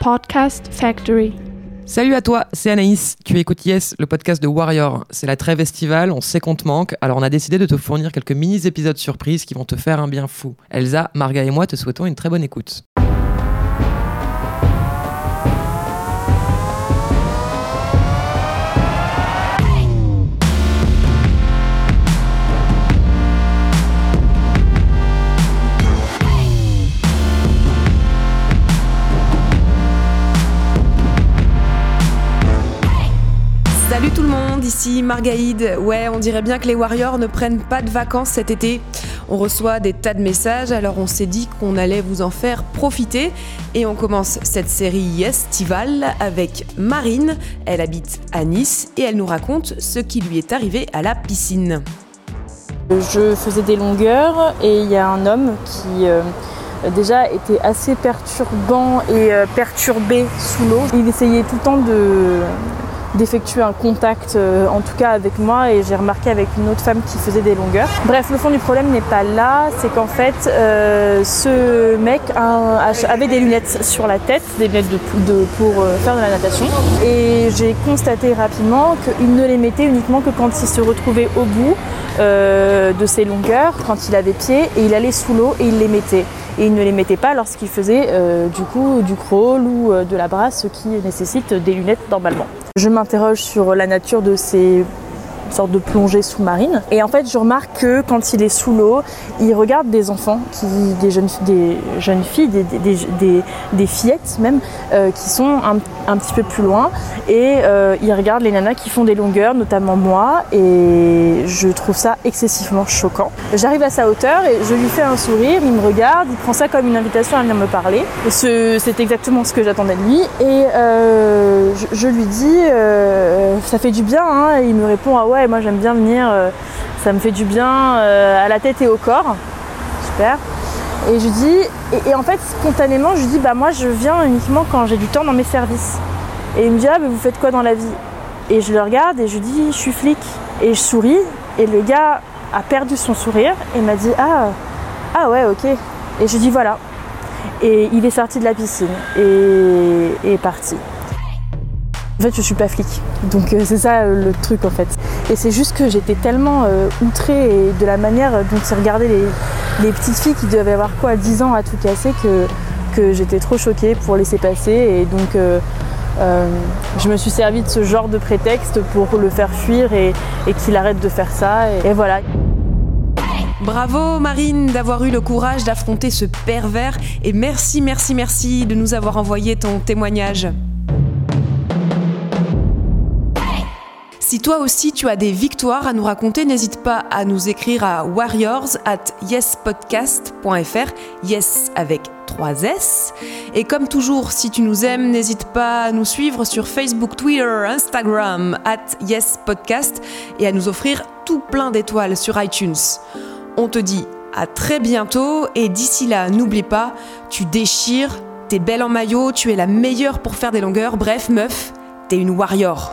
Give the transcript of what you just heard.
Podcast Factory. Salut à toi, c'est Anaïs. Tu écoutes Yes, le podcast de Warrior. C'est la trêve estivale, on sait qu'on te manque, alors on a décidé de te fournir quelques mini-épisodes surprises qui vont te faire un bien fou. Elsa, Marga et moi te souhaitons une très bonne écoute. Salut tout le monde, ici Margaïde. Ouais, on dirait bien que les Warriors ne prennent pas de vacances cet été. On reçoit des tas de messages, alors on s'est dit qu'on allait vous en faire profiter. Et on commence cette série estivale avec Marine. Elle habite à Nice et elle nous raconte ce qui lui est arrivé à la piscine. Je faisais des longueurs et il y a un homme qui euh, déjà était assez perturbant et euh, perturbé sous l'eau. Il essayait tout le temps de d'effectuer un contact, euh, en tout cas avec moi, et j'ai remarqué avec une autre femme qui faisait des longueurs. Bref, le fond du problème n'est pas là, c'est qu'en fait, euh, ce mec avait des lunettes sur la tête, des lunettes de, pour euh, faire de la natation, et j'ai constaté rapidement qu'il ne les mettait uniquement que quand il se retrouvait au bout de ses longueurs, quand il avait pied, et il allait sous l'eau et il les mettait. Et il ne les mettait pas lorsqu'il faisait du coup du crawl ou de la brasse, ce qui nécessite des lunettes normalement. Je m'interroge sur la nature de ces sortes de plongées sous-marines. Et en fait, je remarque que quand il est sous l'eau, il regarde des enfants, qui, des, jeunes, des jeunes filles, des, des, des- fillettes même, euh, qui sont un, un petit peu plus loin. Et euh, il regarde les nanas qui font des longueurs, notamment moi. Et je trouve ça excessivement choquant. J'arrive à sa hauteur et je lui fais un sourire. Il me regarde, il prend ça comme une invitation à venir me parler. Ce- C'est exactement ce que j'attendais de lui. Et euh, je, lui dis, ça fait du bien. hein. Et il me répond, ah ouais, moi j'aime bien venir. euh, ça me fait du bien euh, à la tête et au corps. Super. Et je dis, et, en fait, spontanément, je lui dis, bah moi je viens uniquement quand j'ai du temps dans mes services. Et il me dit, ah, mais vous faites quoi dans la vie? Et je le regarde et je lui dis, je suis flic. Et je souris. Et le gars a perdu son sourire et m'a dit, ah, ah ouais, ok. Et je lui dis, voilà. Et il est sorti de la piscine et est parti. En fait, je suis pas flic. Donc euh, c'est ça euh, le truc en fait. Et c'est juste que j'étais tellement euh, outrée de la manière dont il regardait les, les petites filles qui devaient avoir quoi 10 ans à tout casser que, que j'étais trop choquée pour laisser passer. Et donc je me suis servi de ce genre de prétexte pour le faire fuir et, et qu'il arrête de faire ça. Et voilà. Bravo Marine d'avoir eu le courage d'affronter ce pervers et merci, merci, merci de nous avoir envoyé ton témoignage. Si toi aussi tu as des victoires à nous raconter, n'hésite pas à nous écrire à warriors at yespodcast.fr, yes avec 3 S. Et comme toujours, si tu nous aimes, n'hésite pas à nous suivre sur Facebook, Twitter, Instagram, at yespodcast et à nous offrir tout plein d'étoiles sur iTunes. On te dit à très bientôt et d'ici là, n'oublie pas, tu déchires, t'es belle en maillot, tu es la meilleure pour faire des longueurs, bref meuf, t'es une warrior.